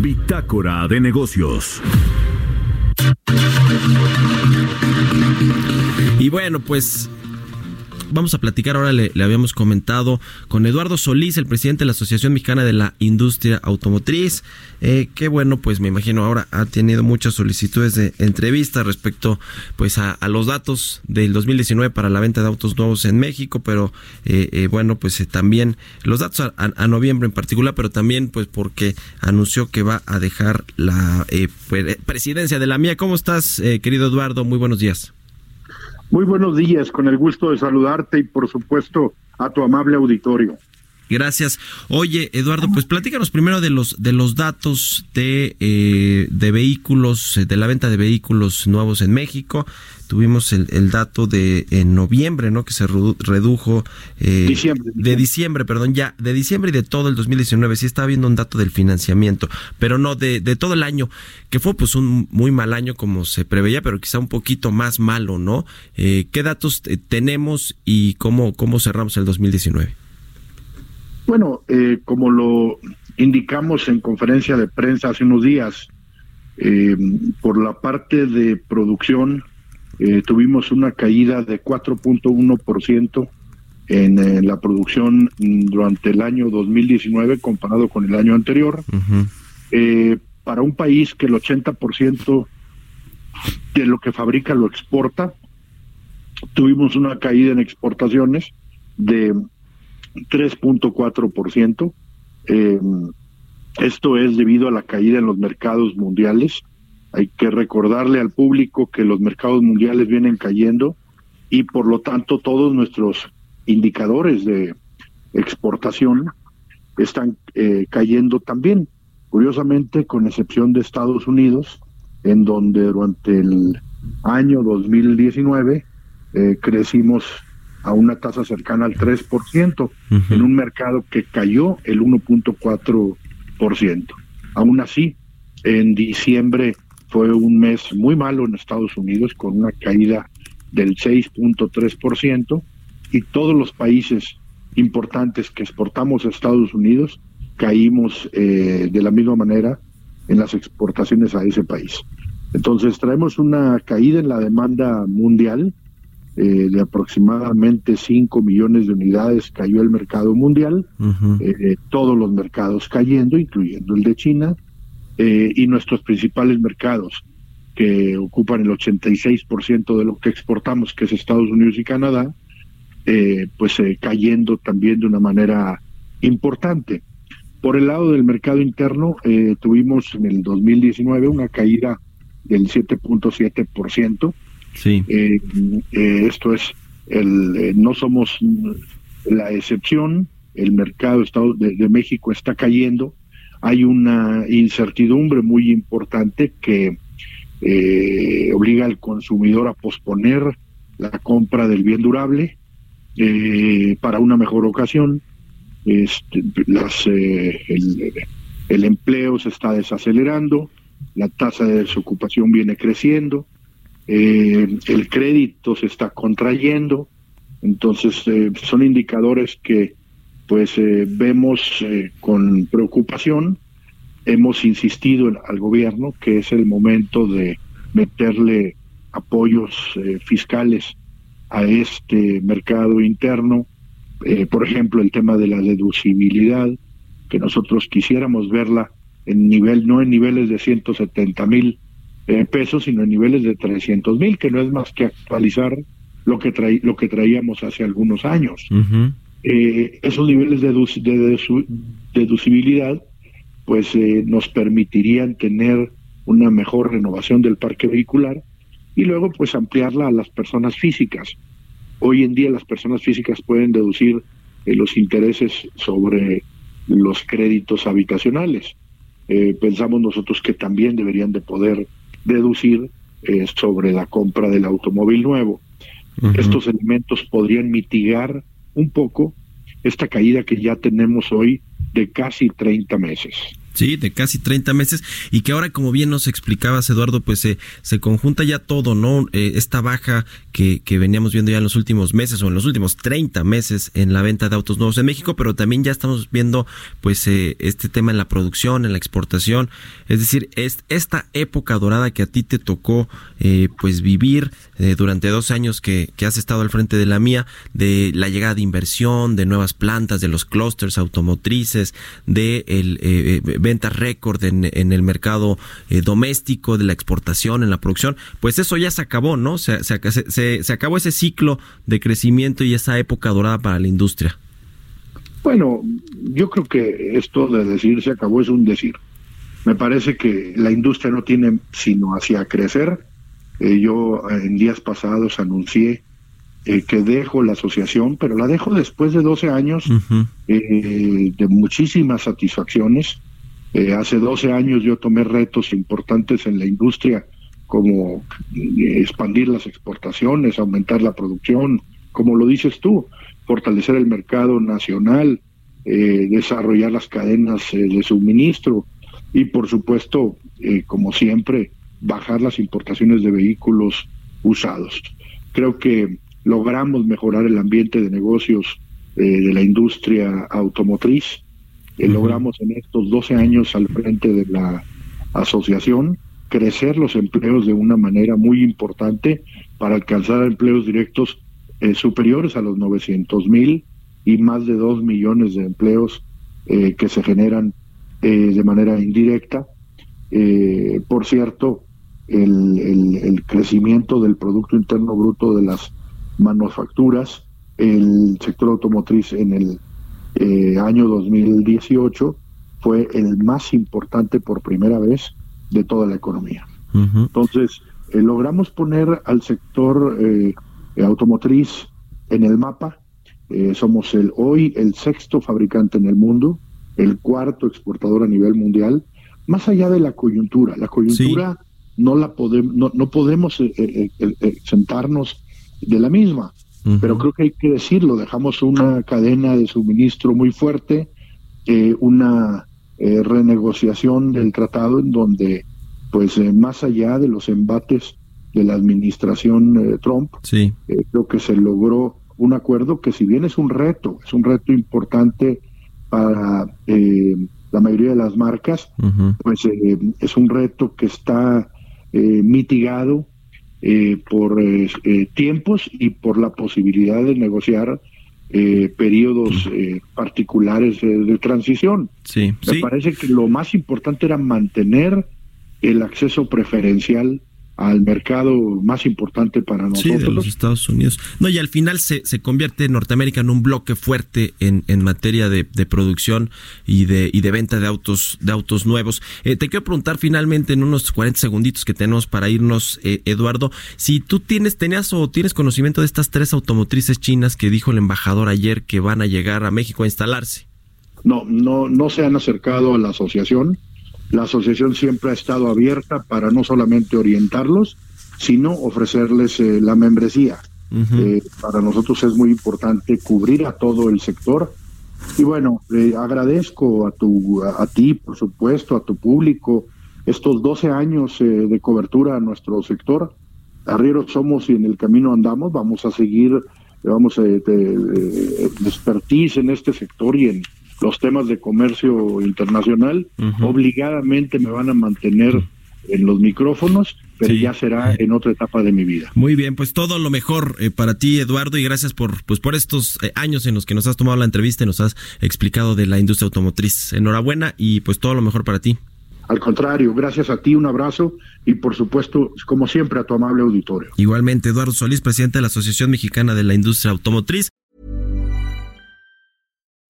Bitácora de negocios. Y bueno, pues vamos a platicar ahora, le, le, habíamos comentado con Eduardo Solís, el presidente de la Asociación Mexicana de la Industria Automotriz, eh, que bueno, pues me imagino ahora ha tenido muchas solicitudes de entrevista respecto pues a, los datos del 2019 para la venta de autos nuevos en México, pero eh, eh, bueno, pues también los datos a, a, noviembre en particular, pero también pues porque anunció que va a dejar la presidencia de la mía. ¿Cómo estás, querido Eduardo? Muy buenos días. Muy buenos días, con el gusto de saludarte y por supuesto a tu amable auditorio. Gracias. Oye, Eduardo, pues platícanos primero de los de los datos de, eh, de vehículos, de la venta de vehículos nuevos en México. Tuvimos el, el dato de en noviembre, ¿no? Que se redujo eh, diciembre, de diciembre, perdón, ya de diciembre y de todo el 2019. Sí estaba viendo un dato del financiamiento, pero no de, de todo el año, que fue pues un muy mal año como se preveía, pero quizá un poquito más malo, ¿no? Eh, ¿Qué datos tenemos y cómo cómo cerramos el 2019? Bueno, eh, como lo indicamos en conferencia de prensa hace unos días, eh, por la parte de producción eh, tuvimos una caída de 4.1% en, en la producción durante el año 2019 comparado con el año anterior. Para un país que el 80% de lo que fabrica lo exporta, tuvimos una caída en exportaciones de 3.4%. Eh, esto es debido a la caída en los mercados mundiales. Hay que recordarle al público que los mercados mundiales vienen cayendo y por lo tanto todos nuestros indicadores de exportación están eh, cayendo también. Curiosamente, con excepción de Estados Unidos, en donde durante el año 2019 eh, crecimos a una tasa cercana al 3%, uh -huh. en un mercado que cayó el 1.4%. Aún así, en diciembre fue un mes muy malo en Estados Unidos, con una caída del 6.3%, y todos los países importantes que exportamos a Estados Unidos caímos eh, de la misma manera en las exportaciones a ese país. Entonces traemos una caída en la demanda mundial, eh, de aproximadamente 5 millones de unidades cayó el mercado mundial, uh -huh. eh, todos los mercados cayendo, incluyendo el de China, eh, y nuestros principales mercados, que ocupan el 86% de lo que exportamos, que es Estados Unidos y Canadá, eh, pues cayendo también de una manera importante. Por el lado del mercado interno, eh, tuvimos en el 2019 una caída del 7.7%, Sí. Eh, eh, esto es, el, eh, no somos la excepción, el mercado de, de, México está cayendo, hay una incertidumbre muy importante que obliga al consumidor a posponer la compra del bien durable para una mejor ocasión. Este, las, el empleo se está desacelerando, la tasa de desocupación viene creciendo, eh, el crédito se está contrayendo, entonces eh, son indicadores que pues eh, vemos con preocupación. Hemos insistido al gobierno que es el momento de meterle apoyos fiscales a este mercado interno, por ejemplo el tema de la deducibilidad, que nosotros quisiéramos verla en nivel, no en niveles de 170 mil eh, pesos, sino en niveles de 300 mil, que no es más que actualizar lo que, traí, lo que traíamos hace algunos años. Uh -huh. eh, esos niveles de, de, de deducibilidad pues eh, nos permitirían tener una mejor renovación del parque vehicular y luego pues ampliarla a las personas físicas. Hoy en día las personas físicas pueden deducir eh, los intereses sobre los créditos habitacionales. Eh, pensamos nosotros que también deberían de poder deducir eh, sobre la compra del automóvil nuevo. Estos elementos podrían mitigar un poco esta caída que ya tenemos hoy de casi 30 meses. Sí, de casi 30 meses y que ahora, como bien nos explicabas, Eduardo, pues se, conjunta ya todo, ¿no? Eh, esta baja que, que veníamos viendo ya en los últimos meses o en los últimos 30 meses en la venta de autos nuevos en México, pero también ya estamos viendo, pues, eh, este tema en la producción, en la exportación. Es decir, es esta época dorada que a ti te tocó, eh, pues, vivir durante dos años que, que has estado al frente de la mía, de la llegada de inversión, de nuevas plantas, de los clústeres automotrices, de el ventas récord en, el mercado eh, doméstico, de la exportación, en la producción, pues eso ya se acabó, ¿no? Se, se, se, acabó ese ciclo de crecimiento y esa época dorada para la industria. Bueno, yo creo que esto de decir se acabó es un decir. Me parece que la industria no tiene sino hacia crecer. Eh, yo en días pasados anuncié eh, que dejo la asociación, pero la dejo después de 12 años de muchísimas satisfacciones. Eh, hace 12 años yo tomé retos importantes en la industria como eh, expandir las exportaciones, aumentar la producción, como lo dices tú, fortalecer el mercado nacional, eh, desarrollar las cadenas de suministro y por supuesto, como siempre, bajar las importaciones de vehículos usados. Creo que logramos mejorar el ambiente de negocios de la industria automotriz logramos en estos 12 años al frente de la asociación crecer los empleos de una manera muy importante para alcanzar empleos directos eh, superiores a los 900 mil y más de 2 millones de empleos eh, que se generan eh, de manera indirecta. por cierto, el, el, crecimiento del Producto Interno Bruto de las manufacturas, el sector automotriz en el eh, año 2018 fue el más importante por primera vez de toda la economía. Entonces, eh, logramos poner al sector eh, automotriz en el mapa. Eh, somos el hoy el sexto fabricante en el mundo, el cuarto exportador a nivel mundial, más allá de la coyuntura. La coyuntura no la podemos, no, no podemos sentarnos de la misma. Pero creo que hay que decirlo, dejamos una cadena de suministro muy fuerte, eh, una eh, renegociación del tratado en donde, pues eh, más allá de los embates de la administración Trump, sí. creo que se logró un acuerdo que si bien es un reto, es un reto importante para la mayoría de las marcas, pues es un reto que está mitigado eh, por eh, eh, tiempos y por la posibilidad de negociar periodos particulares de transición. Sí, Me parece que lo más importante era mantener el acceso preferencial al mercado más importante para nosotros. Sí, de los Estados Unidos. No, y al final se, se convierte Norteamérica en un bloque fuerte en, en materia de, de, producción y de, y de venta de autos, de autos nuevos. Eh, te quiero preguntar finalmente en unos 40 segunditos que tenemos para irnos, eh, Eduardo, si tú tienes, tenías o tienes conocimiento de estas tres automotrices chinas que dijo el embajador ayer que van a llegar a México a instalarse. No, no, no se han acercado a la asociación la asociación siempre ha estado abierta para no solamente orientarlos, sino ofrecerles eh, la membresía. Eh, para nosotros es muy importante cubrir a todo el sector. Y bueno, eh, agradezco a, tu, a, ti, por supuesto, a tu público, estos 12 años de cobertura a nuestro sector. Arrieros somos y en el camino andamos, vamos a seguir, vamos a expertise en este sector y en, los temas de comercio internacional, obligadamente me van a mantener en los micrófonos, pero ya será en otra etapa de mi vida. Muy bien, pues todo lo mejor eh, para ti, Eduardo, y gracias por, pues, por estos eh, años en los que nos has tomado la entrevista y nos has explicado de la industria automotriz. Enhorabuena y pues todo lo mejor para ti. Al contrario, gracias a ti, un abrazo y por supuesto, como siempre, a tu amable auditorio. Igualmente, Eduardo Solís, presidente de la Asociación Mexicana de la Industria Automotriz.